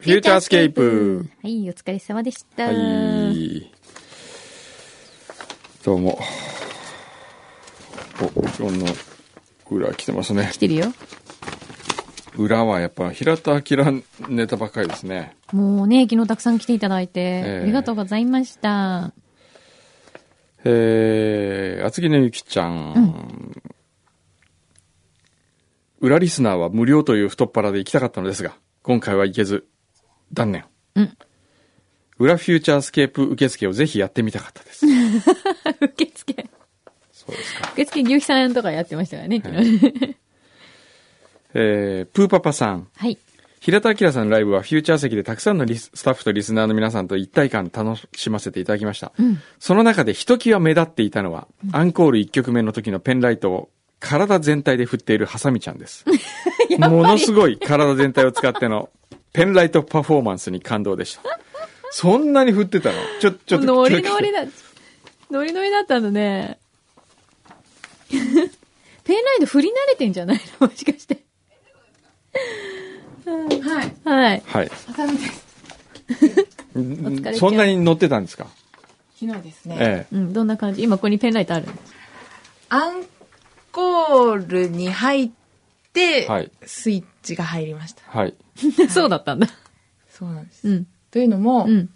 フューチャースケープ。はい、お疲れ様でした。はい。どうも。お、今日の裏来てますね来。てるよ。裏はやっぱ平田明ネタばっかりですね。もうね、昨日たくさん来ていただいて、えありがとうございました。えー、厚木のゆきちゃん。裏リスナーは無料という太っ腹で行きたかったのですが、今回は行けず、断念。うん裏フューチャースケープ受付をぜひやってみたかったです。受付。そうですか。受付、牛木さんとかやってましたからね、昨日。えー、プーパパさん。はい。平田明さんのライブはフューチャー席でたくさんのリススタッフとリスナーの皆さんと一体感楽しませていただきました。その中でひときわ目立っていたのは、アンコール1曲目の時のペンライトを体全体で振っているハサミちゃんです。ものすごい体全体を使ってのペンライトパフォーマンスに感動でした。そんなに振ってたの？ちょ、ちょっと。ノリノリだ、ノリノリだったのね。ペンライト振り慣れてんじゃないの？もしかして。はい。はい。はい。そんなに乗ってたんですか？昨日ですね。ええ。うん、どんな感じ？今ここにペンライトあるアンコールに入って、はいスイッチが入りました。はい。そうだったんだ。そうなんです。うん。というのも、うん。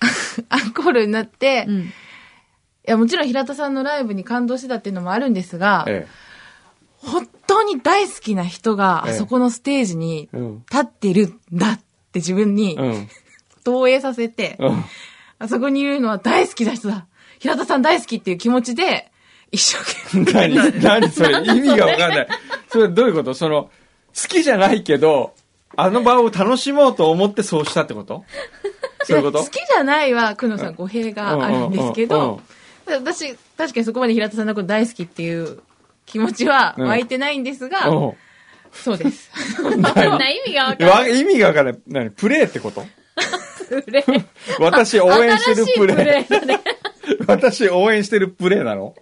アンコールになって、いうん。や、もちろん平田さんのライブに感動してたっていうのもあるんですが、え本当に大好きな人がええあそこのステージに。立ってるんだって自分にうん。投影させて、うん。あそこにいるのは大好きな人だ。平田さん大好きっていう気持ちで、一生懸命。何何それ？意味がわかんない。それどういうこと？その、好きじゃないけど、あの場を楽しもうと思ってそうしたってこと？そういうこと？好きじゃないは、くのさん語弊があるんですけど、私、確かにそこまで平田さんのこと大好きっていう気持ちは湧いてないんですが、うんそうです。そんな意味がわかんない。わ意味がわかんない。何？プレイってこと？プレイ。私応援してるプレイ。新しいプレね。私応援してるプレイなの？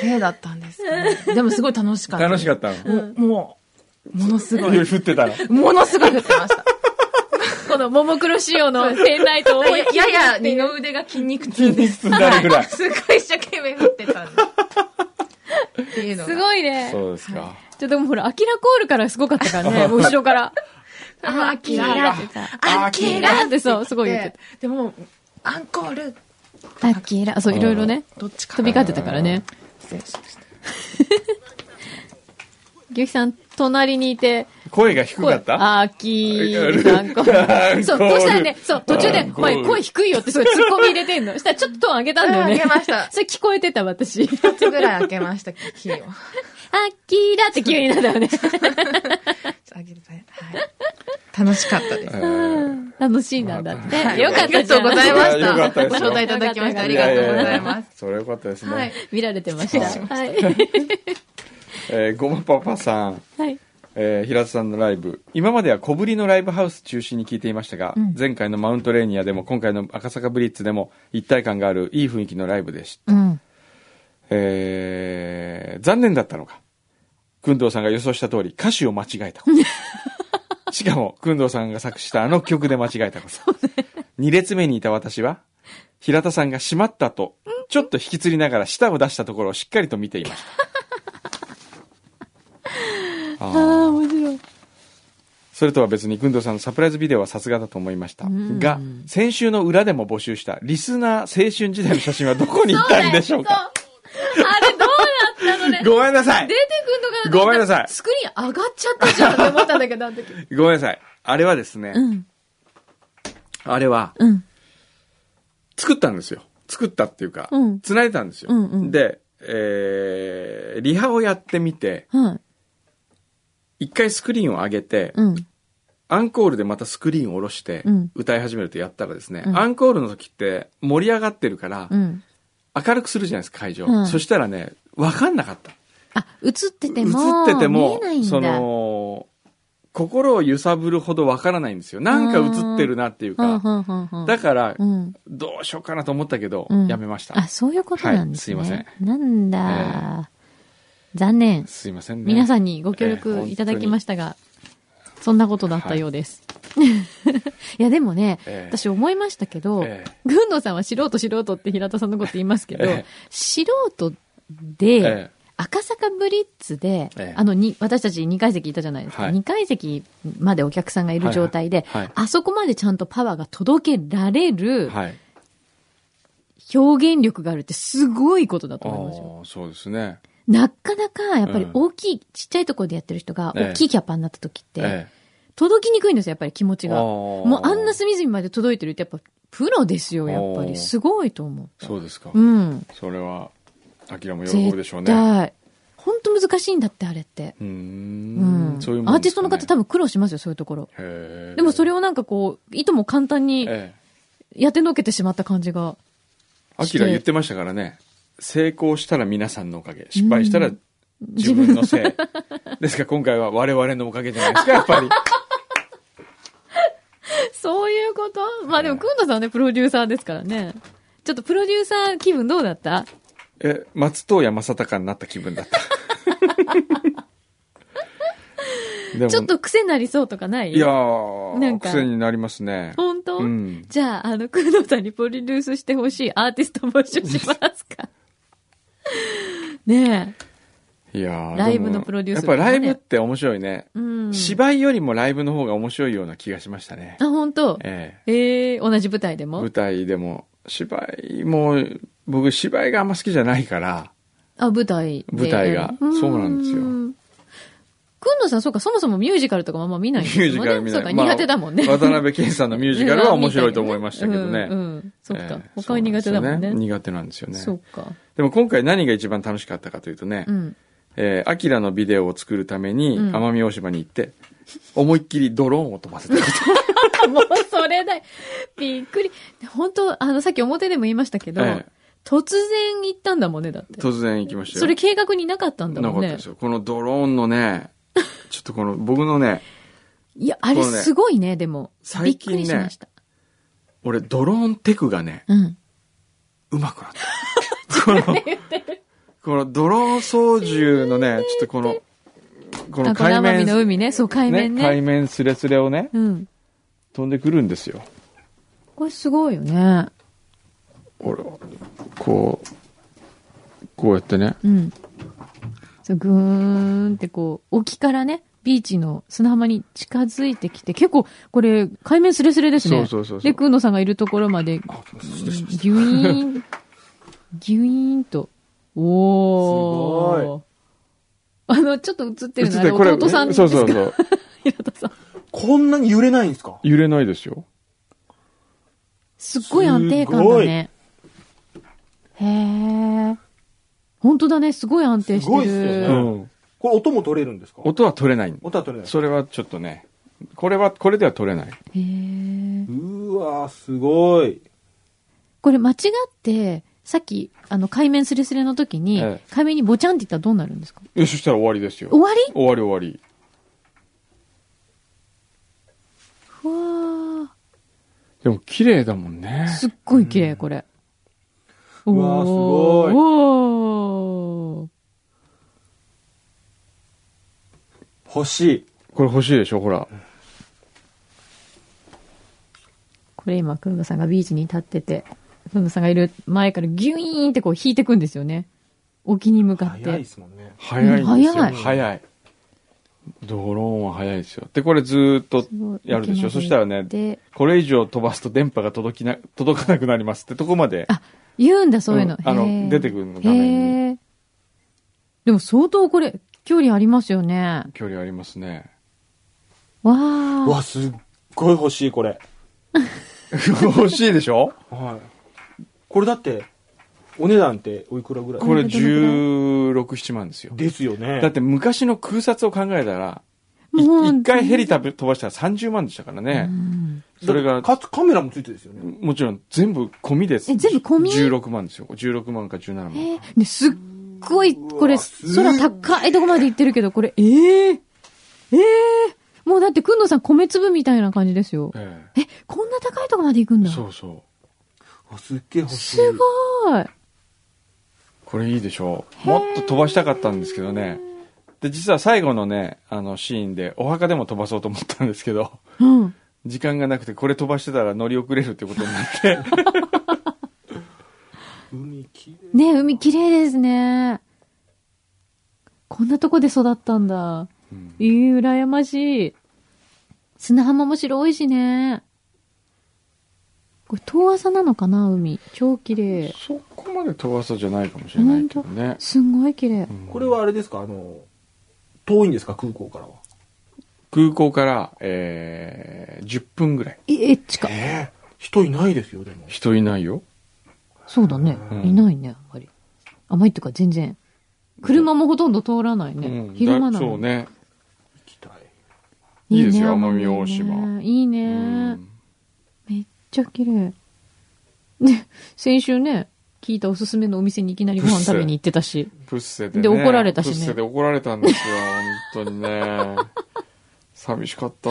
プレイだったんですかね。でもすごい楽しかった。楽しかったの？もう、もう、ものすごい。振ってたのものすごい振ってました。このももクロ仕様のペンライトをややや二の腕が筋肉痛です。筋肉痛になるぐらい すごい一生懸命振ってたんです。っていうのが。すごいね。そうですか。ちょ、でもほら、アキラコールからすごかったからね、もう後ろから。あ、アキラってさ、アキラってそう、すごい言ってでも、アンコール、た。アキラ、そう、いろいろね、どっちか飛び交ってたからね。失礼しました。牛木さん、隣にいて、声が低かった？アキラコール。そう、そしたらね、そう、途中で、お前声低いよってすごい突っ込み入れてんの。そしたらちょっとトーン上げたんだよね。うん上げました それ聞こえてた、私。一つぐらい開けました、キーを。アキラって急になったよね。あげるとねはい。楽しかったです。楽しいなんだって。はいよかったじゃん。ありがとうございましたご招待いただきましてありがとうございます。それよかったですね。はい。見られてました。はい。えーごまパパさん。はい。えー平田さんのライブ。今までは小ぶりのライブハウス中心に聞いていましたが、うん。前回のマウントレーニアでも今回の赤坂ブリッツでも一体感があるいい雰囲気のライブでした、うん。えー残念だったのか。工藤さんが予想した通り歌詞を間違えたこと。しかも工藤さんが作詞したあの曲で間違えたこと、2列目にいた私は平田さんがしまったとちょっと引きつりながら舌を出したところをしっかりと見ていましたああ面白い。それとは別に、くんどうさんのサプライズビデオはさすがだと思いました。んが、先週の裏でも募集したリスナー青春時代の写真はどこに行ったんでしょうか？あれどうなったのね？ごめんなさい出てくんのかな？ごめんなさいスクリーン上がっちゃったじゃんって思ったんだけど、あの時。ごめんなさい。あれはですね、うん。あれは、うん。作ったんですよ。作ったっていうか、うん繋いでたんですよ。うんうんで、えー、リハをやってみて、はい。一回スクリーンを上げて、うん。アンコールでまたスクリーンを下ろしてうん、歌い始めるとやったらですね、うんアンコールの時って盛り上がってるから、うん。明るくするじゃないですか、会場。うんそしたらね、わかんなかった。あ、映ってて映も、ってても。その、心を揺さぶるほどわからないんですよ。なんか映ってるなっていうか。だからう、ん。どうしようかなと思ったけどうん、やめました。あ、そういうことなんですね。はいすいまなんだ、残念。すいませんね。皆さんにご協え力えいただきましたが、そんなことだったようです。い、や、でもね、ええ私思いましたけど、ええ軍藤さんは素人素人って平田さんのこと言いますけど、ええ素人で、ええ赤坂ブリッツで、ええあのに、私たち2階席いたじゃないですか。はい2階席までお客さんがいる状態で、はいはいあそこまでちゃんとパワーが届けられるはい。表現力があるってすごいことだとあ思いますよ。あ、そうですね。なかなか、やっぱりうん大きい、ちっちゃいところでやってる人が、ええ大きいキャパになった時って、え届きにくいんですよ、やっぱり気持ちえ。が。あももうあんな隅々まで届いてるって、やっぱ、プロですよ、やっぱり。すごいと思そうですかう。。うん。それは、アキラも喜ぶでしょう絶ね。対。本当難しいんだって、あれって。うんうんアーティストの方多分。分苦労しますよ、そういうところ。でもそれをなんかこう、いとも簡単にええ。やってのけてしまった感じが。アキラ言ってましたからね。成功したら皆さんのおかげ。失敗したら自分のせい。ですから今回は我々のおかげじゃないですか、やっぱり。そういうこと？まあでも、くんのさんはね、プロデューサーですからね。ちょっとプロデューサー気分どうだった？え、松任谷正隆になった気分だった。ちょっと癖になりそうとかない？いやなー、んか癖になりますね。本当、うん。じゃあ、あの、くんのさんにプロデュースしてほしいアーティスト募集しますか？ねいやーライブのプロデュースやっぱライブって面白いね。え。うん。芝居よりもライブの方が面白いような気がしましたね。あ、本当？えええ同じ舞台でも？え舞台でも、芝居も、僕芝居があんま好きじゃないから、あ、舞台で。舞台がそうなんですよんくんのさん、そうか、そもそもミュージカルとかもあんま見ないんですミュ。ージカル見ない。そうか、まあ苦手だもんね。渡辺謙さんのミュージカルは面白いと思いましたけどね。うん、うん。そっかええ。他は苦手だもんね。そうなんですよ苦手なんですよね。そうか。でも今回何が一番楽しかったかというとね、うん。えーアキラのビデオを作るためにうん奄美大島に行って、思いっきりドローンを飛ばせたこと。もうそれだよ。びっくり。本当あの、さっき表でも言いましたけど、ええ突然行ったんだもんね、だって。突然行きましたよ。それ計画になかったんだもんねなかったです。よ。このドローンのね、ちょっとこの僕のね、いや、あれすごいね、でも。びっく最近ねりしました。俺ドローンテクがね、うん。うまくなった。この、このドローン操縦のね、ちょっとこの、このあ、この海奄美面、の海ね。そう、海面ね。海面スレスレをね、うん。飛んでくるんですよ。これすごいよね。俺は、こう、こうやってね、うん。そう、ぐーんってこう、沖からね、ビーチの砂浜に近づいてきて、結構、これ、海面スレスレですね。そうそうそうそうで、くんのさんがいるところまで、あ失礼しましたギュイーン、ギュイーンと。おー。すごあの、ちょっと映ってるのあれ映ってこれ弟さんですか？そうそうそう。平田さん。こんなに揺れないんですか？揺れないですよ。すっごい安定感だね。へー。本当だね、すごい安定してる。すごいっすよねうん。これ音も取れるんですか？音は取れない。音は取れない。それはちょっとね、これは、これでは取れない。へー。うわーすごい。これ間違って、さっき、あの、海面スレスレの時に、ええ海面にボチャンって言ったらどうなるんですか？いや、そしたら終わりですよ。終わり？終わり終わり。ふわでも綺麗だもんねー。すっごい綺麗、これ。うわーすごいお欲しい。これ欲しいでしょ、ほら。これ今、くんのさんがビーチに立ってて、くんのさんがいる前からギュイーンってこう引いてくんですよね。沖に向かって。早いですもんね。早いんですよ。うん早い早い。ドローンは早いですよ。で、これずーっとやるでしょ。そしたらね、で、これ以上飛ばすと電波が届きな、届かなくなりますってとこまで。あ、言うんだ、そういうの。うんあの出てくるの画面にでも相当これ、距離ありますよね。距離ありますね。わうー。わ、すっごい欲しい、これ。欲しいでしょ？はい。これだって、お値段っておいくらぐらい？これどのくらい？16、7万ですよ。ですよね。だって昔の空撮を考えたら、もうい一回ヘリ飛ばしたら30万でしたからね。それが、かつカメラもついてるんですよね。もちろん全部込みです。え全部込み？16万ですよ。16万か17万。えーね、すっごい、これ、空高いとこまで行ってるけど、これ、ええええもうだって、くんのさん米粒みたいな感じですよ。ええ、こんな高いとこまで行くんだ。えそうそう。あ、すっげえ欲しい。すごい。これいいでしょう。もっと飛ばしたかったんですけどね。で、実は最後のね、あのシーンで、お墓でも飛ばそうと思ったんですけど、うん。時間がなくて、これ飛ばしてたら乗り遅れるってことになって。海きれい。ね海綺麗ですね。こんなとこで育ったんだ。うんいい、羨ましい。砂浜も白いしね。これ、遠浅なのかな、海？超綺麗。そこまで飛ばさじゃないかもしれないけどね。すんごい綺麗。これはあれですか？あの、遠いんですか？空港からは？空港から、えー、10分ぐらい。え、え、近い。ええ人いないですよ、でも。人いないよ。そうだね。うんいないね、あんまり。あんまりっていうか全然。車もほとんど通らないね。うん昼間なの。だそうね。行きたい。いいですよね奄美大島ねいいうね、んめっちゃ綺麗。で、先週ね、聞いたおすすめのお店にいきなりご飯食べに行ってたし。プッセでね。で怒られたしねプッセで怒られたんですよ、本当にね。寂しかった。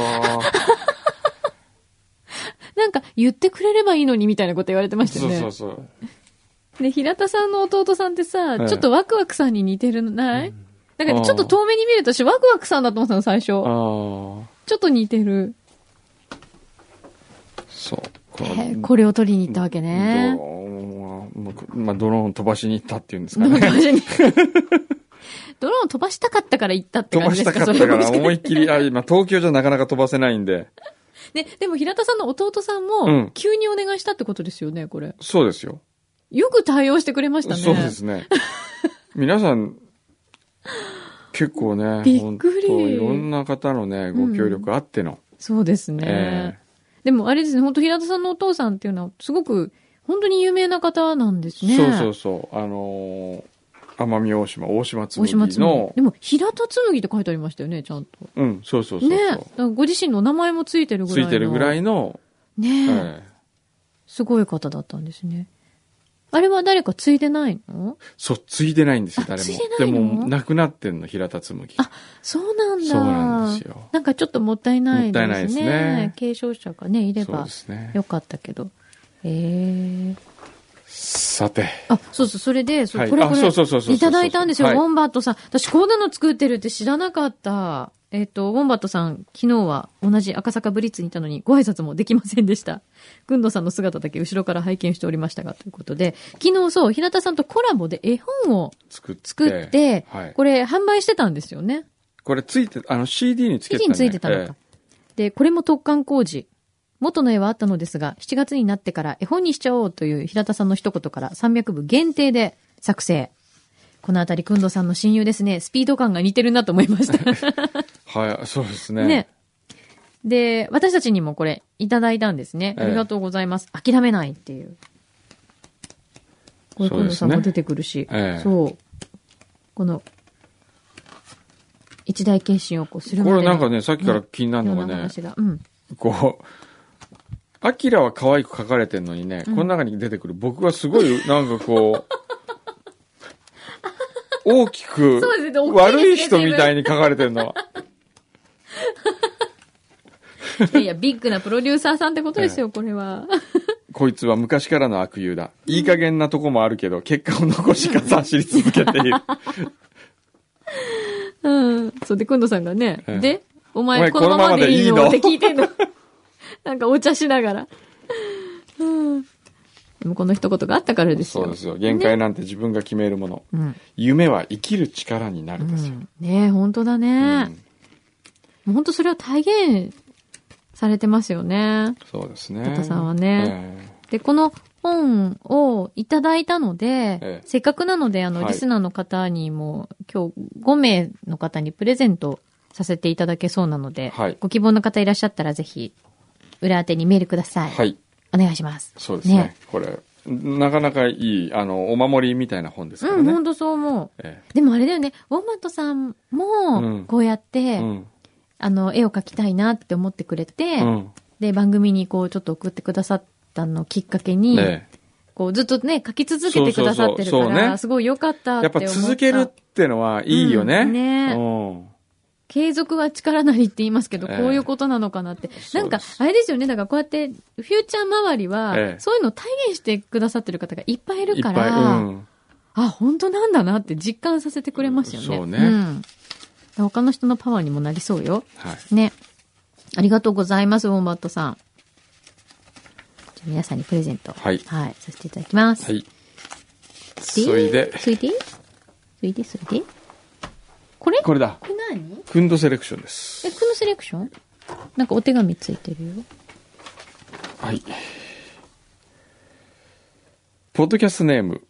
なんか言ってくれればいいのにみたいなこと言われてましたよね。そうそうそう。で、平田さんの弟さんってさ、ええちょっとワクワクさんに似てるのない、だからちょっと遠目に見ると私ワクワクさんだと思ったの最初。ああ、ちょっと似てる。そう。こえーこれを取りに行ったわけドね。ローンをまあ、ドローン飛ばしに行ったっていうんですかドローンね。飛ばしに ドローン飛ばしたかったから行ったって飛ば感じですか？したかったから思いっきり、あ、今東京じゃなかなか飛ばせないんで。ね、でも平田さんの弟さんうもん、急にお願いしたってことですよね、これ。そうですよ。よく対応してくれましたね。そうですね。皆さん、結構ね、びっくりいろんな方のね、ご協力あっての。そうですね。えでもあれですね、本当平田さんのお父さんっていうのは、すごく、本当に有名な方なんですね。そうそうそう。あのー奄美大島、大島大紬島紬の。でも、平田紬って書いてありましたよね、ちゃんと。うん、そうそうそう。ねご自身のお名前もついてるぐつらいの。いてるぐらいの、ねえ、ええすごい方だったんですね。あれは誰か継いでないの？そう、ついでないんですよ、誰も。ででも、亡くなってんの、平田紬。あ、そうなんだ。そうなんですよ。なんかちょっともったいないですね。もったいないですね継承者がね、いれば。よかったけど。ええさて。あ、そうそう、それで、そうはいこれこれ、あそうそうそうそういただいたんですよ、はいウォンバットさん。私、こんなの作ってるって知らなかった。えっ、と、ウォンバットさん、昨日は同じ赤坂ブリッツにいたのにご挨拶もできませんでした。くんどさんの姿だけ後ろから拝見しておりましたが、ということで、昨日そう、平田さんとコラボで絵本を作って。作って、はい。これ販売してたんですよね。これついて、あの CD につけて CD についてたのえか。で、これも特貫工事。元の絵はあったのですが、7月になってから絵本にしちゃおうという平田さんの一言から300部限定で作成。このあたり、くんどさんの親友ですね。スピード感が似てるなと思いました。えはい、そうですね。ね。で、私たちにもこれ、いただいたんですね。ええありがとうございます。諦めないっていう。これ、くんどさんも出てくるし。ええそう。この、一大決心をこうするこれなんかね、さっきから気になるのがね。うん。こう、アキラは可愛く描かれてんのにね、この中に出てくる僕はすごい、なんかこう、大きく悪い人みたいに描かれてるのは。いやいや、ビッグなプロデューサーさんってことですよ、これは。こいつは昔からの悪友だ。いい加減なとこもあるけど、結果を残しか走り続けている。うん。そうで、くんどさんがね、ええで、お前お前このままでいいのこのままでいいの？って聞いてんの。なんかお茶しながら。うん。でもこの一言があったからですよ。そうですよ。限界なんて自分が決めるもの。うん。夢は生きる力になるですよ。うん、ねえ、本当だね。もう本当それを体現されてますよね。そうですね。タタさんはねで、この本をいただいたので、ええせっかくなので、あの、はいリスナーの方にも、今日5名の方にプレゼントさせていただけそうなので、はいご希望の方いらっしゃったらぜひ、裏宛てにメールください。はい。お願いします。そうですね。ねこれ、なかなかいい、あの、お守りみたいな本ですからうん、ね。本当そう思う。えでもあれだよね、ウォンマットさんうもん、こうやっえて、うん。あの、絵を描きたいなって思ってくれて、うん。で、番組にこう、ちょっと送ってくださったのをきっかけに、ねこう、ずっとね、書き続けてくださってるそうそうそうから、そうねすごい良かったってやっ思った。ぱ続けるってのはいいよね。うんねうん継続は力なりって言いますけど、ええこういうことなのかなって。なんかあれですよね。だからこうやって、フューチャー周りは、ええそういうのを体現してくださってる方がいっぱいいるか。ら、うん。あ、本当なんだなって実感させてくれますよね。そうねん他の人のパワーにもなりそうよ。はい。ね。ありがとうございます、ウォンバットさん。じゃあ皆さんにプレゼント。はいはい。させていただきます。はい。それで、それでそれでそれでこれ？これだ。これ何？クンドセレクションです。え、このセレクション？なんかお手紙ついてるよ。はい。ポッドキャストネーム、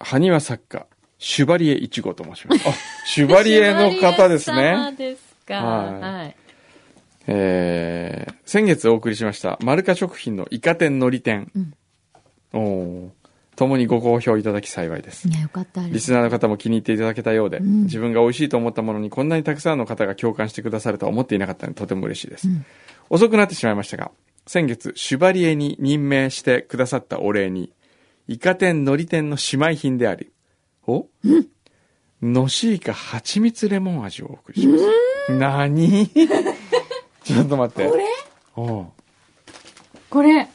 埴輪作家、シュバリエ1号と申します。あ、シュバリエの方ですね。ですか。はいはい。えー、先月お送りしました、マルカ食品のイカ天のり店。おーともにご好評いただき幸いです。いや、よかった。リスナーの方も気に入っていただけたようで、ん自分が美味しいと思ったものにこんなにたくさんの方が共感してくださるとは思っていなかったのでとても嬉しいです。遅くなってしまいましたが、先月、シュバリエに任命してくださったお礼に、イカ天のり店の姉妹品であり、お？のしいか蜂蜜レモン味をお送りします。なに ちょっと待って。これ？おうこれ、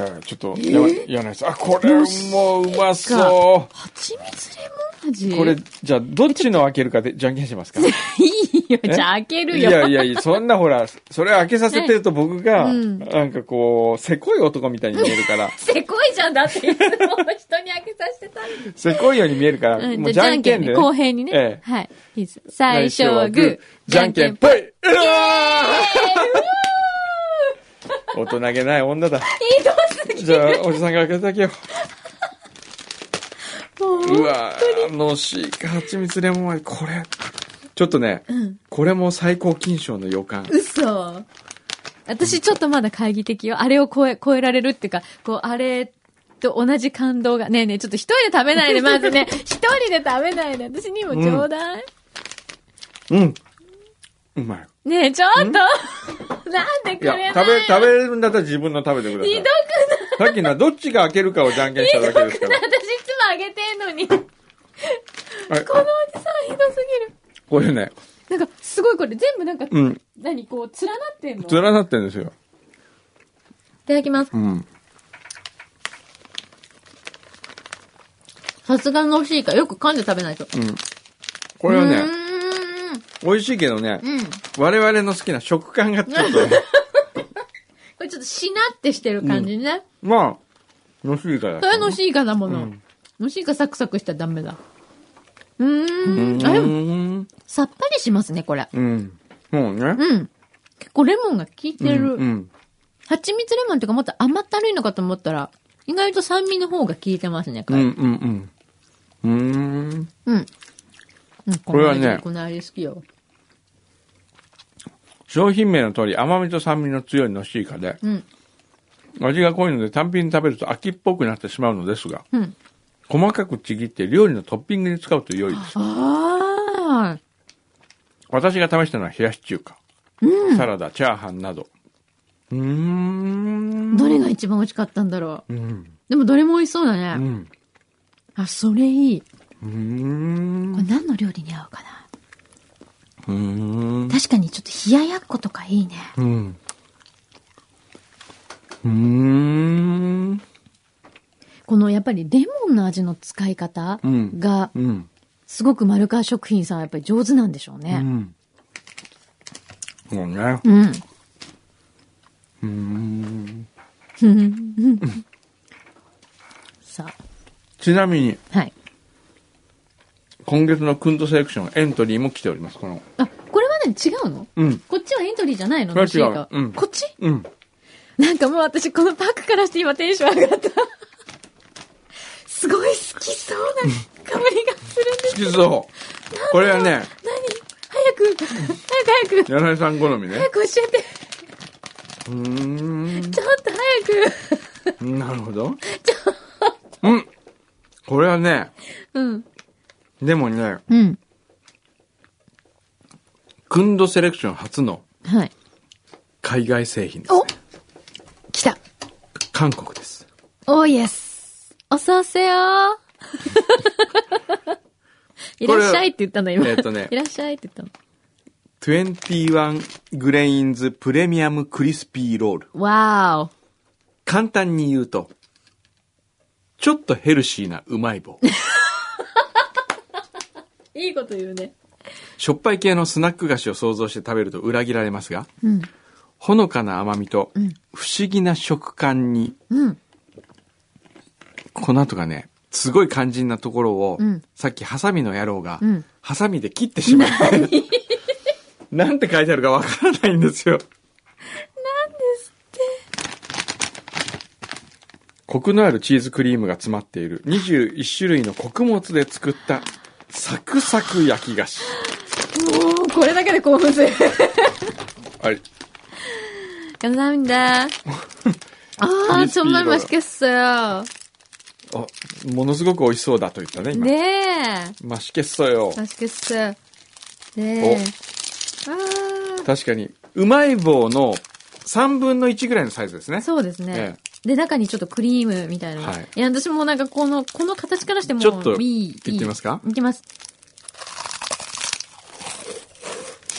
はい、ちょっと、やばい、やないです。あ、これもうまそう。蜂蜜レモン味これ、じゃあ、どっちの開けるかで、じゃんけんしますか？いいよ。じゃあ開けるよ。いやいやいや、そんなほら、それ開けさせてると僕が、うんなんかこう、せこい男みたいに見えるから、せこいじゃん。だっていつも人に開けさせてたんせこいように見えるから、うんもうじゃんけんで、公平にね。ええはい。いいです。最初はグー。じゃんけんぽい。うわー大人げない女だ。ひどすぎじゃあ、おじさんが開けてあげよもう。うわーのしいか、蜂蜜レモン味、これ。ちょっとね、これも最高金賞の予感。嘘。私ちょっとまだ懐疑的よ。あれを超え、超えられるっていうか、こう、あれと同じ感動が。ねえねえ、ちょっと一人で食べないで、まずね。一人で食べないで。私にもちょうだい。うん。うまい。ねえ、ちょっと。なんでくいやれない、食べ、食べれるんだったら自分の食べてください。ひどくさっきのはどっちが開けるかをじゃんけんしただけですから。ない？私いつもあげてんのに。このはいおじさんひどすぎる。これね、なんか、すごいこれ全部なんか、うん、何こう、連なってんの？い連なってるんですよ。ただきます。うん。さすがのしいか。よく噛んで食べないと。うん。これはね。美味しいけどね、うん。我々の好きな食感がちょっとね、これちょっとしなってしてる感じね。まあ、のしいから。それのしいかだもの。うんのしいかサクサクしたらダメだ。ううーん。あ、でも、ん。さっぱりしますね、これ。うん。そうね。うん。結構レモンが効いてる。うんうん。蜂蜜レモンっていうかもっと甘ったるいのかと思ったら、意外と酸味の方が効いてますね、これ。うんうんうん。うーん。うん。うん、これはねこの味好きよ。商品名の通り甘みと酸味の強いのしいかで、うん。味が濃いので単品に食べると秋っぽくなってしまうのですが、うん。細かくちぎって料理のトッピングに使うと良いです。ああ。私が試したのは冷やし中華。サラダ、チャーハンなど。うーん。どれが一番美味しかったんだろう。うん。でもどれも美味しそうだうね。ん。あ、それいい。うーん。これ何の料理に合うかな？うーん。確かにちょっと冷ややっことかいいね。うん。うーん。このやっぱりレモンの味の使い方うんが、うん。すごく丸川食品さんはやっぱり上手なんでしょううね。ん。そうね。うん。うーん。さちなみに、あ。はい。今月のクントセレクションエントリーも来ております。この。あ、これは何違うの？うん。こっちはエントリーじゃないのこれは違うんこっち？うん。なんかもう私このパックからして今テンション上がった。すごい好きそうな香りがするんです。好きそう。これはね、何？早く、早く早く、柳井さん好みね早。く教えて。うーん。ちょっと早く。なるほど。うん。これはね、うん。でもね、うん。クンドセレクション初のはい。海外製品です、おね。来た韓国です。おーイエスおそうせよ いらっしゃいって言ったの、今。えっとねいらっしゃいって言ったの。21グレインズプレミアムクリスピーロール。わー簡単に言うと、ちょっとヘルシーなうまい棒。お。いいこと言うね。しょっぱい系のスナック菓子を想像して食べると裏切られますが、うん。ほのかな甘みとん不思議な食感に、うん。この後がね、すごい肝心なところを、うんさっきハサミの野郎が、うんハサミで切ってしまって、なんて書いてあるかわからないんですよ。なんですって？コクのあるチーズクリームが詰まっている21種類の穀物で作ったサクサク焼き菓子。もう、これだけで興奮する。あれ、 감사합니다. 아, 크리스피 정말 이거요. 맛있겠어요. あ、ものすごく美味しそうだと言ったね、今。 네. マシケッソよ。 맛있겠어요. 네. 아, 確かに、うまい棒の3分の1ぐらいのサイズですね。そうですね。え で、中にちょっとクリームみたいな。はいいや、私もなんかこの、この形からしても、ちょっといい。いってみますか？いきます。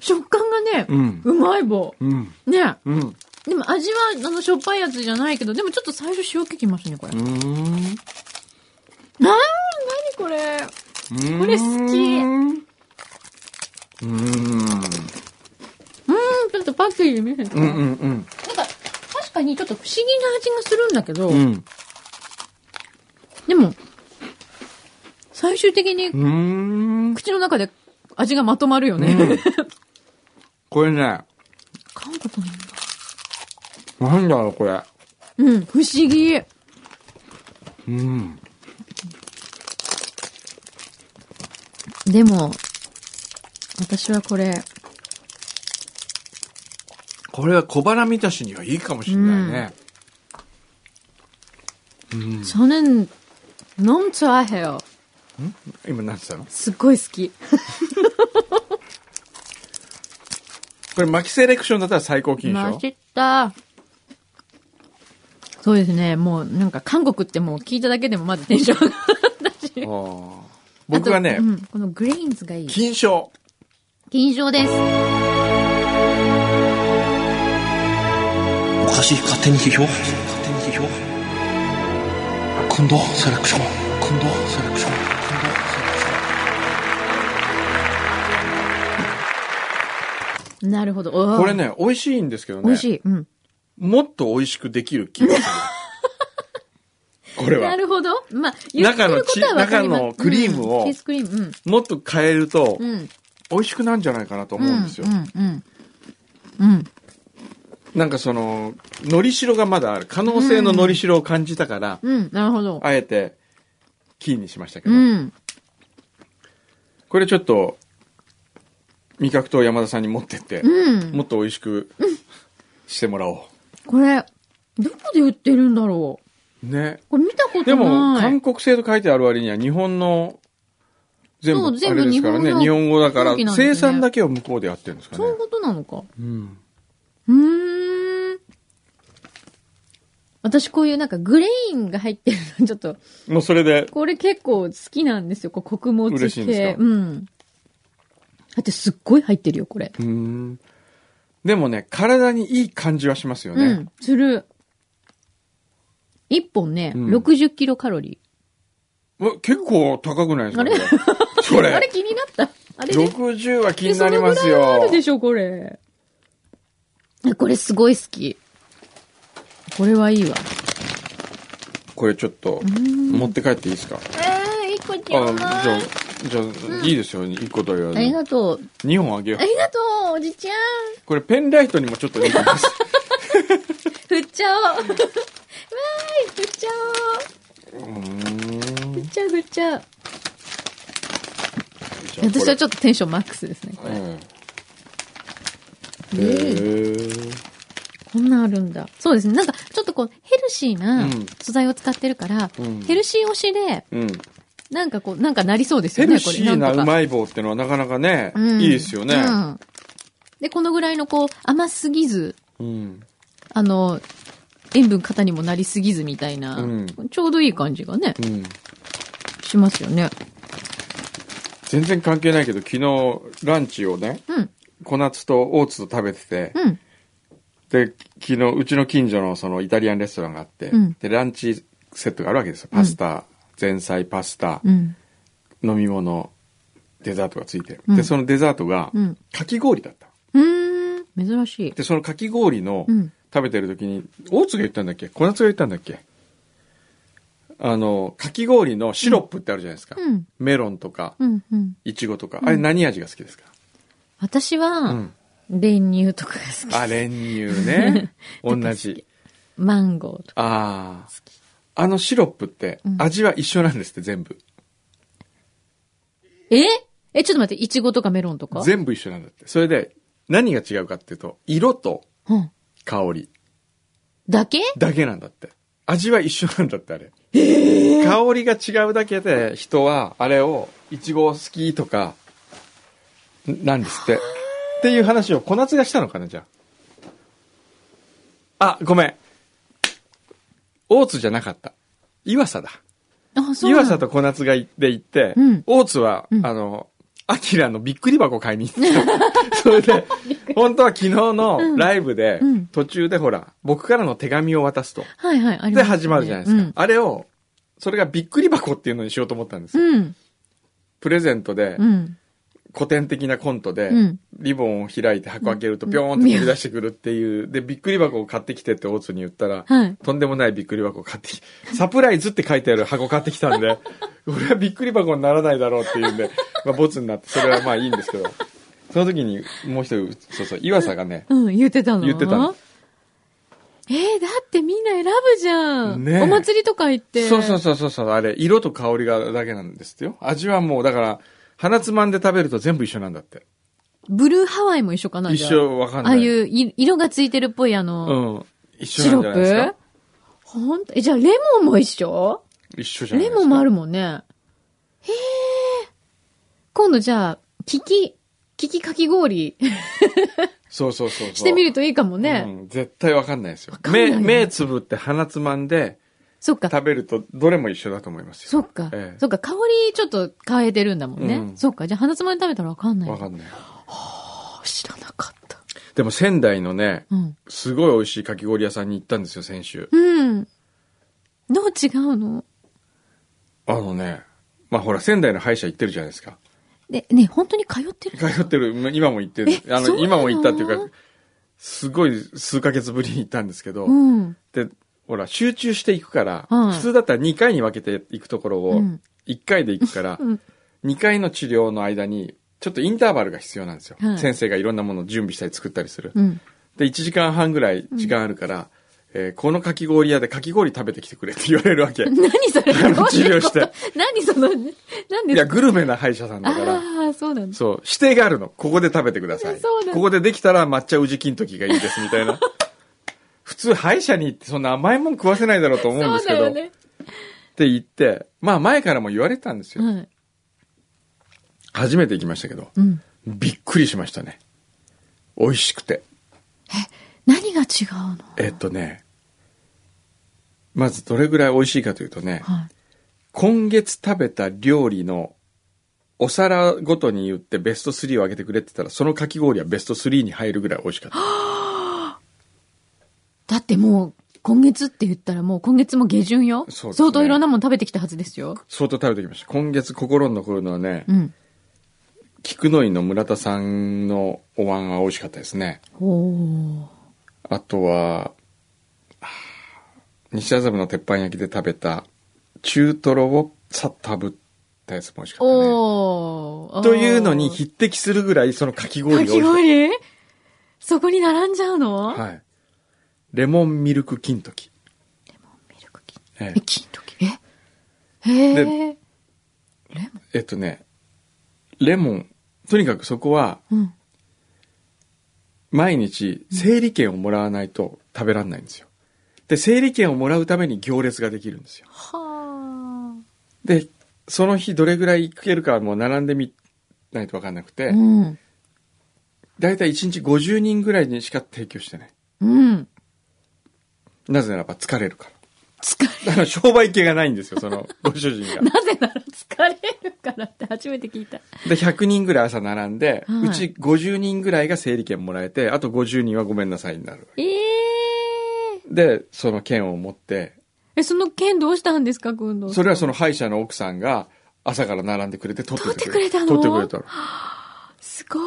食感がね、うん。うまい棒。うん。ね。うん。でも味は、あの、しょっぱいやつじゃないけど、でもちょっと最初塩気きますね、これ。うーん。なー、なにこれ。これ好きうーん。うーん。とパッケージ見せて。うんなんか、うん確かにちょっと不思議な味がするんだけど、うん。うん。でも、最終的に。口の中で味がまとまるよね。うん これね、韓国なんだ。なんだろう、これ。うん、不思議。うん。でも、私はこれ、これは小腹満たしにはいいかもしれないね。 저는 너무 좋아해요. 今何て言ったのすっごい好き。これ巻きセレクションだったら最高金賞マジだ。そうですね。もうなんか韓国ってもう聞いただけでもまずテンションがだし。あー僕はねあと、うん、このグレインズがいい。金賞。金賞です。 おかしい勝手に批評勝手に批評今度セレクション今度セレクション今度セレクショなるほど。これ。ね、美味しいんですけどね。美味しい。うん。もっと美味しくできる気がする。これは。なるほど。まあ、中のち中のクリームを。もっと変えると。美味しくなるんじゃないかなと思うんですよ。うん。うん。うん。なんかその、のりしろがまだある。可能性ののりしろを感じたから、うん。なるほど。あえて、キーにしましたけど。うん。これちょっと、味覚と山田さんに持ってって、うん。もっと美味しくしてもらおこれ、どこで売ってるんだろう？ね。う。これ見たことない。でも、韓国製と書いてある割には日本の、全部、あれですからね。日本語だから、ね生産だけを向こうでやってるんですかねそういう。ことなのか。うん。うーん。私こういうなんかグレインが入ってるのちょっと、もうそれで、これ結構好きなんですよ。こう穀物系。嬉しいんですか？うん。だってすっごい入ってるよ、これ。うーん。でもね、体にいい感じはしますよね。うん、する。一本ね、うん60キロカロリうわ結構高くないですか？あれ？これ。ー。あれこ気になった。あれ。れね。60は気になりますそのぐらいあよる。でしょ、これ。これすごい好き。これはいいわ。これちょっと、持って帰っていいですか？えー、一個ちあ、ょうじゃあじゃあ、いいですよ。一個と言わずありがとう。2本あげよう。ありがとう、おじちゃん。これペンライトにもちょっと似てます。振っちゃおう。わーい、振っちゃおう。ん振っちゃう、振っちゃう。私はちょっとテンションマックスですね、これ。へーこんなんあるんだ。そうですね。なんか、ちょっとこう、ヘルシーなうん素材を使ってるから、うんヘルシー推しで、うん。なんかこう、なんかなりそうですヘよね、これ。ルシーなうまい棒ってのはなかなかね、うんいいですよね。うん。で、このぐらいのこう、甘すぎず、うん。あの、塩分過多にもなりすぎずみたいな、うんちょうどいい感じがね、うん。しますよね。全然関係ないけど、昨日ランチをね、うん。小夏と大津と食べてて、うん。で、昨日うちの近所のそのイタリアンレストランがあって、うんで、ランチセットがあるわけですよ。パスタ、前菜パスタ、うん。飲み物、デザートがついてる。うんで、そのデザートがうん、かき氷だった。うーん。珍しい。で、そのかき氷のうん。食べてる時に、大津が言ったんだっけ？小夏が言ったんだっけ？あの、かき氷のシロップってあるじゃないですか。うん。メロンとか。いちごとか。あれ何味が好きですか、私は、うん練乳とかが好き。あ、練乳ね。同じ。マンゴーとか。ああ。あのシロップってうん味は一緒なんですって、全部。え？え、ちょっと待って、いちごとかメロンとか？全部一緒なんだって。それで、何が違うかっていうと、色とうん。香りだけ？だけなんだって。味は一緒なんだって、あれ。香りが違うだけで、人は、あれを、いちご好きとか、んなんですって。っていう話を小夏がしたのかな、じゃあ。あ、ごめん。大津じゃなかった。岩佐だ。あ、そうなの岩佐と小夏が行って行って、うん大津は、うんあの、アキラのびっくり箱買いに行った。それで、本当は昨日のライブで、うん途中でほら、僕からの手紙を渡すと。はいはい、ありで始まるじゃないですか。あれを、それがびっくり箱っていうのにしようと思ったんですよ。プレゼントでう、ん。古典的なコントで、うんリボンを開いて箱開けるとピョーンって飛び出してくるっていう、で、びっくり箱を買ってきてって大津に言ったら、はい。とんでもないびっくり箱を買ってきサプライズって書いてある箱買ってきたんで、俺はびっくり箱にならないだろうっていうんで、まあ、ボツになって、それはまあいいんですけど、その時にもう一人、そうそう、岩佐がね、うん、言ってたの言ってたの。えー、だってみんな選ぶじゃん。ねえお祭りとか行って。そうそうそうそうあれ、色と香りがだけなんですよ。味はもう、だから、鼻つまんで食べると全部一緒なんだって。ブルーハワイも一緒かな一緒わかんない。ああいうい色がついてるっぽいあうの、ん。一緒シロッなんじゃないですプ？か。ほんと？え、じゃあレモンも一緒？一緒じゃない。レモンもあるもんね。へえ。今度じゃあ、キキ、キキかき氷そうそうそうそう。してみるといいかもね。うん、絶対わかんないですよ。かんないよ目、目つぶって鼻つまんでそっか。食べるとどれも一緒だと思いますよ。そっか、ええそっか、香りちょっと変えてるんだもんね。うんそっか、じゃあ鼻つまんで食べたらわかんない。わかんない。知らなかった。でも仙台のね、うん。すごい美味しいかき氷屋さんに行ったんですよ、先週。うん。どう違うの？あのね、まあほら、仙台の歯医者行ってるじゃないですか。で、ね、本当に通ってる？通ってる、今も行ってる。あの？今も行ったっていうか、すごい数ヶ月ぶりに行ったんですけど、うん。で、ほら、集中していくから、はい普通だったら2回に分けていくところをうん、1回で行くから、うん。2回の治療の間に、ちょっとインターバルが必要なんですよ。はい先生がいろんなものを準備したり作ったりする。うん。で、1時間半ぐらい時間あるから、えーこのかき氷屋でかき氷食べてきてくれって言われるわけ。い 何それ？治療して何その、何ですや、かグルメな歯医者さんだから、ああ、そうなんだ。そう、指定があるの。ここで食べてください。ここでできたら抹茶宇治金時がいいですみたいな。普通歯医者に行ってそんな甘いもん食わせないだろうと思うんですけど。ね。って言って、まあ前からも言われてたんですよ。はい。初めて行きましたけど、うん。びっくりしましたね。美味しくて。何が違うの？えっとね、まずどれぐらい美味しいかというとね、はい。今月食べた料理のお皿ごとに言ってベスト3を上げてくれって言ったら、そのかき氷はベスト3に入るぐらい美味しかった。だってもう、今月って言ったらもう今月も下旬よ。そうですね相当いろんなもの食べてきたはずですよ。相当食べてきました。今月心に残るのはね、うん。菊の井の村田さんのお椀は美味しかったですね。おー。あとは、西麻布の鉄板焼きで食べた中トロをさっと炙ったやつも美味しかったね。おー。というのに匹敵するぐらいそのかき氷がかき美味しかっ氷？そこに並んじゃうの？た。はい。レモンミルク金時。ミルクキンええ、金時？え？へえ。ええっとね、レモン、とにかくそこはうん。毎日整理券をもらわないと食べられないんですよ。で、整理券をもらうために行列ができるんですよ。はで、その日どれぐらいいけるかはもう並んでみないと分かんなくて、うん。だいたい1日50人ぐらいにしか提供してない。うん。なぜならば疲れるから。疲れ、だから商売系がないんですよ、そのご主人が。なぜなら疲れるからって初めて聞いた。で、100人ぐらい朝並んで、はいうち50人ぐらいが整理券もらえて、あと50人はごめんなさいになる。ええで、その券を持って、え、その件どうしたんですか、くんどうさんそれはその歯医者の奥さんが朝から並んでくれて取っててくれ取ってくれたの？取ってくれたの。すご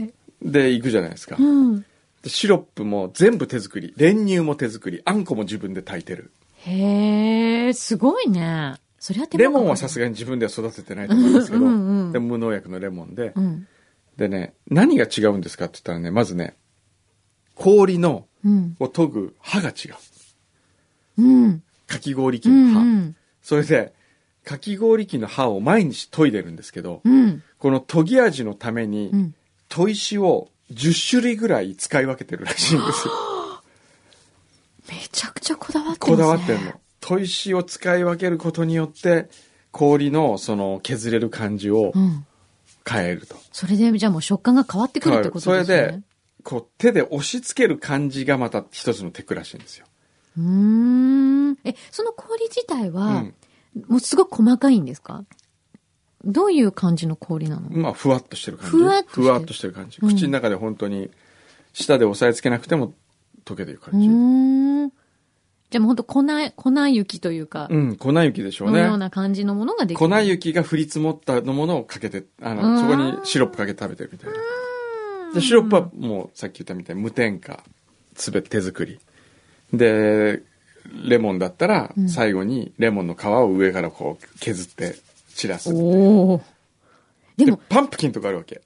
い。で、行くじゃないですか。うん。でシロップも全部手作り。練乳も手作り。あんこも自分で炊いてる。へえ、すごいね。そりゃ手間レモンはさすががに自分では育ててないと思うんですけど、うんうんうんでも無農薬のレモンで、うん。でね、何が違うんですかって言ったらね、まずね、氷の、うん。を研ぐ刃が違う。うん。かき氷機うの刃。ん。うん。それで、かき氷機の刃を毎日研いでるんですけど、うん。この研ぎ味のために、うん。砥石を10種類ぐらい使い分けてるらしいんですよ。めちゃくちゃこだわってますこね。だわってんの。砥石を使い分けることによって、氷のその削れる感じをうん。変えると。それで、じゃあもう食感が変わってくるってことですね。それで、こう手で押し付ける感じがまた一つのテクらしいんですよ。うーん。え、その氷自体うはん、。もうすごく細かいんですか？どういう感じの氷なの？まあ、ふわっとしてる感じ。ふわっとしてるふわっとしてる感じ。うん口の中で本当に、舌で押さえつけなくても溶けてるう感じ。ーん。じゃあもうほんと粉、粉雪というか、うん、粉雪でしょうのようね。な感じのものができ粉る。雪が降り積もったのものをかけて、あうんの、そこにシロップかけて食べてるみたいな。で、シロップはもうさっき言ったみたいに無添加、すべて手作り。で、レモンだったらうん最後にレモンの皮を上からこう削って散らす。おお。ででも、パンプキンとかあるわけ。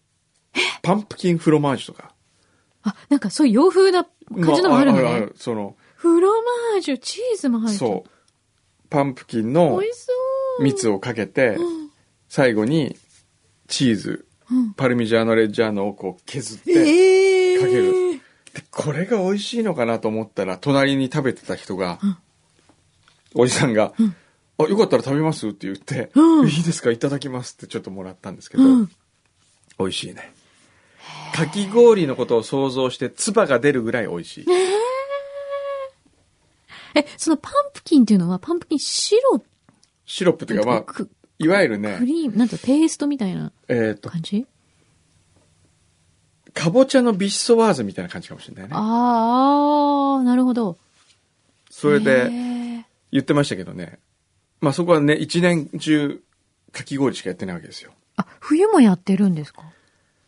パンプキンフロマージュとか。あ、なんかそういう洋風な感じのもあるのね。まあるその、フロマージュ、チーズも入ってる。そう。パンプキンの。蜜をかけて、最後にチーズ、うんパルミジャーノレッジャーノをこう削って、ええかけるでこれが美味しいのかなと思ったら、隣に食べてた人が、おじさんが、あ、よかったら食べますって言って、うんいいですかいただきますってちょっともらったんですけど、うん美味しいね。かき氷のことを想像して、唾が出るぐらい美味しい。え、そのパンプキンっていうのは、パンプキンシロップシロップっていうか、まあ、クいわゆるクね、リーム、なんていうのペーストみたいなえっ、と、感じ？かぼちゃのビシソワーズみたいな感じかもしれないね。ああ、なるほど。それへで、ー言ってましたけどね。まあそこはね、一年中、かき氷しかやってないわけですよ。あ、冬もやってるんですか？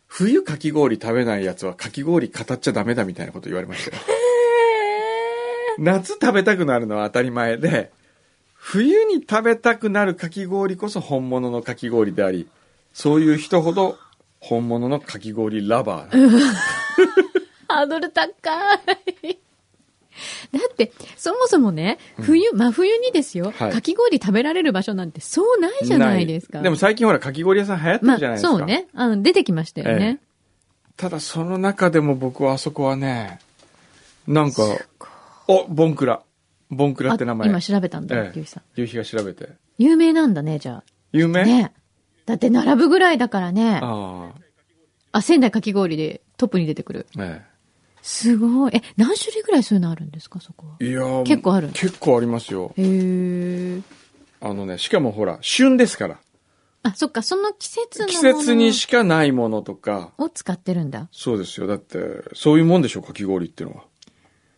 冬かき氷食べないやつはかき氷語っちゃダメだみたいなこと言われましたよ。夏食べたくなるのは当たり前で、冬に食べたくなるかき氷こそ本物のかき氷であり、そういう人ほど本物のかき氷ラバーな。ハードル高い。だって、そもそもね、冬、真冬にですよ、はいかき氷食べられる場所なんてそうないじゃないですか。でも最近ほらかき氷屋さん流行ってまあるじゃないですか。そうね。あの、出てきましたよね。ただその中でも僕はあそこはね、なんか、お、ボンクラ。ボンクラって名前。あ今調べたんだ、ええゆうひさん。夕日が調べて。有名なんだね、じゃあ。有名？ね。だって並ぶぐらいだからね。ああ、仙台かき氷でトップに出てくる。あ。えすごい。え、何種類ぐらいそういうのあるんですか、そこは。え。いやー結構ある結構ありますよ。へえ。あのね、しかもほら、旬ですから。あ、そっか、その季節のも季の節にしかないものとか。を使ってるんだ。そうですよ。だって、そういうもんでしょ、かき氷っていうのは。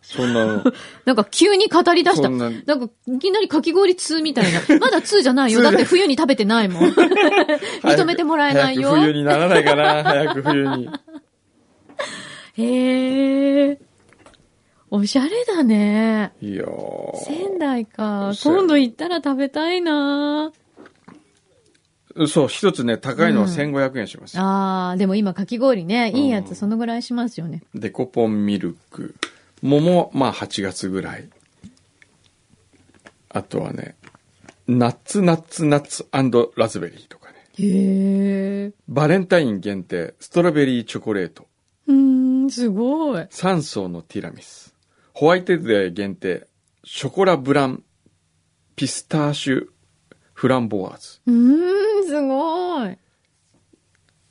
そんなの。なんか急に語り出した。そんななんか、いきなりかき氷2みたいな。まだ2じゃないよ。2だって冬に食べてないもん。認めてもらえないよ。早く冬にならないかな、早く冬に。へえ。おしゃれだね。いやー仙台か。今度行ったら食べたいなそう、一つね、高いのは1500円しますよ。あー、でも今かき氷ね、いいやうんつそのぐらいしますよね。デコポンミルク。桃、まあ8月ぐらい。あとはね、ナッツナッツナッツラズベリーとかね。へえ。バレンタイン限定、ストロベリーチョコレート。すごい。3層のティラミス。ホワイトデー限定、ショコラブラン、ピスターシュ、フランボワーズ。うーん、すごい。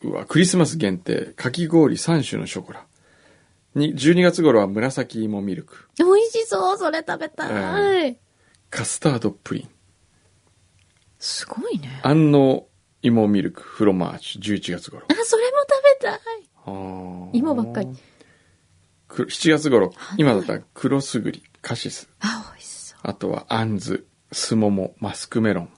うわ、クリスマス限定、かき氷3種のショコラ。に、12月頃は紫芋ミルク。美味しそう、それ食べたい。カスタードプリン。すごいね。安納芋ミルク、フロマージュ、11月頃。あ、それも食べたい。あー芋ばっかり。く7月頃、今だったら黒すぐり、カシス。あ、美味しそう。あとは、あんず、すもも、マスクメロン。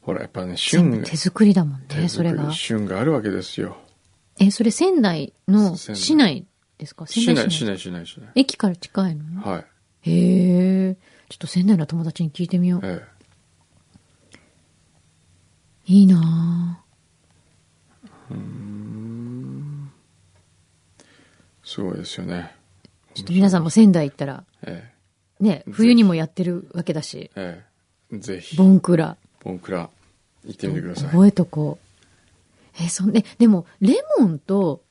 ほら、やっぱね、全旬手作りだもんね、それが。旬があるわけですよ。え、それ仙台の市内ですか？仙台市内。しない、しない、しない。駅から近いの？はい。へえ。ちょっと仙台の友達に聞いてみよう。えいいなえすごいですよね。ぁちょっと皆さんも仙台行ったら、えね、冬にもやってるわけだし、えええぜひ、ボンクラ。ボンクラ、行ってみてください。覚えとこう。え、そんで、でも、レモンと、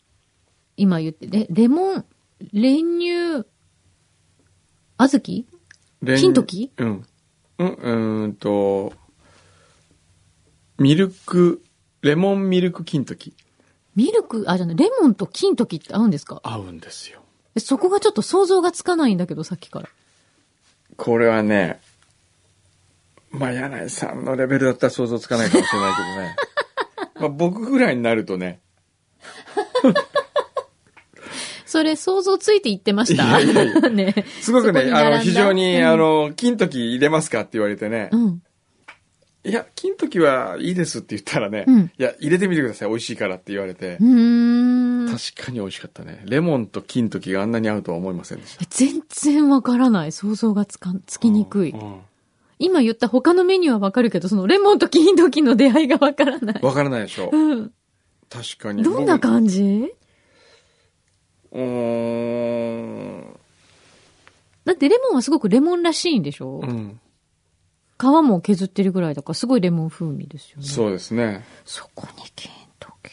今言って、レレモン、練乳、小豆？練金時？うん。うん、うーんと、ミルク、レモンミルク金時。ミルク、あ、じゃレモンと金時って合うんですか？合うんですよ。えそこがちょっと想像がつかないんだけど、さっきから。これはね、まあ、柳井さんのレベルだったら想像つかないかもしれないけどね。まあ、僕ぐらいになるとね、それ想像ついて言ってました？いやいやいや ねすごくね、あの、非常に、うんあの、金時入れますかって言われてね、うん。いや、金時はいいですって言ったらね、うんいや、入れてみてください、美味しいからって言われてう、ーん。確かに美味しかったね。レモンと金時があんなに合うとは思いませんでした。え全然わからない。想像がつかん、つきにくい。うん今言った他のメニューはわかるけど、そのレモンと金時の出会いがわからない。わからないでしょうん。確かに。どんな感じ？僕うーん。だってレモンはすごくレモンらしいんでしょ、うん。皮も削ってるぐらいだからすごいレモン風味ですよね。そうですね。そこに金時。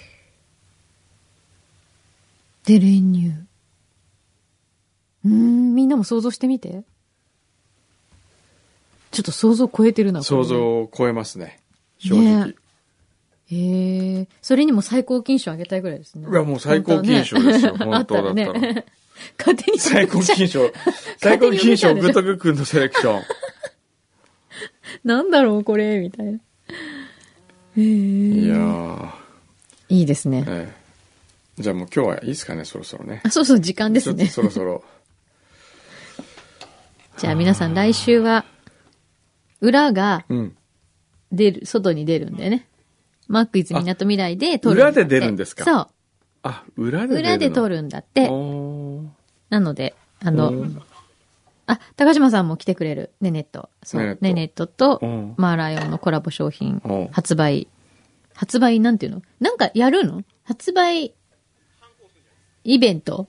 で、練乳。うーん、みんなも想像してみて。ちょっと想像超えてるな、想像を超えますね。正直。ねへえ。それにも最高金賞あげたいぐらいですね。いや、もう最高金賞ですよ。本本当だったら。勝手に最高金賞。最高金賞、グッドグックンのセレクション。なんだろう、これ、みたいな。へえ。いやー、いいですね。ええ。じゃあもう今日はいいですかね、そろそろね。あ、そうそう、時間ですね。そろそろ。じゃあ皆さん来週は、裏がうん。出る、外に出るんでね。マックイズ港未来で撮るんだって。裏で出るんですか？そあ、裏でう。出るの裏で撮るんだって。なので、あうのん、あ、高島さんも来てくれる。ネネット。そう。ネネットとうん、マーライオンのコラボ商品うん、発売。発売なんていうの？なんかやるの？発売、イベント？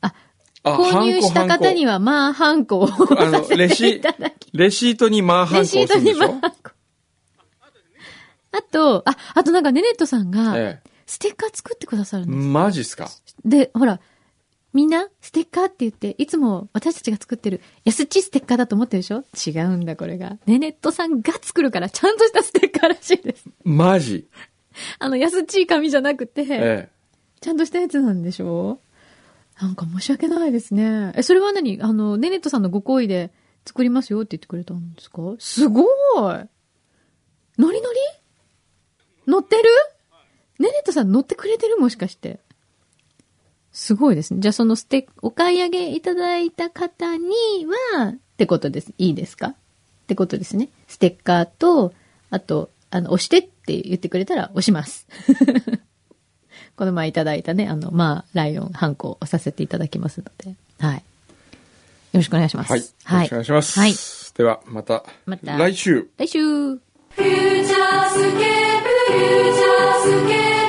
あ、あ購入した方には。は、まあ、ハンコをさせレシていただき。レシートにマーハンコレシートに押すんでしょマーハンコ。あと、あ、あとなんかネネットさんが、えステッカー作ってくださるえ。んです。マジっすか？で、ほら、みんな、ステッカーって言って、いつも私たちが作ってる、安っちいステッカーだと思ってるでしょ？違うんだ、これが。ネネットさんが作るから、ちゃんとしたステッカーらしいです。マジ？あの、安っちい紙じゃなくて、えちゃんとしたやつなんでしょ？なんか申し訳ないですね。え、それは何？あの、ネネットさんのご好意で作りますよって言ってくれたんですか？すごい！ノリノリ？乗ってる？ネネットさん乗ってくれてる？もしかして。すごいですね。じゃあそのステお買い上げいただいた方には、ってことです。いいですか？ってことですね。ステッカーと、あと、あの、押してって言ってくれたら押します。この前いただいたね、あの、まあ、ライオン、ハンコをさせていただきますので、はい。よろしくお願いします。はい。はい、よろしくお願いします。はい。では、また、また来週。来週。フューチャースケープ、フューチャースケープ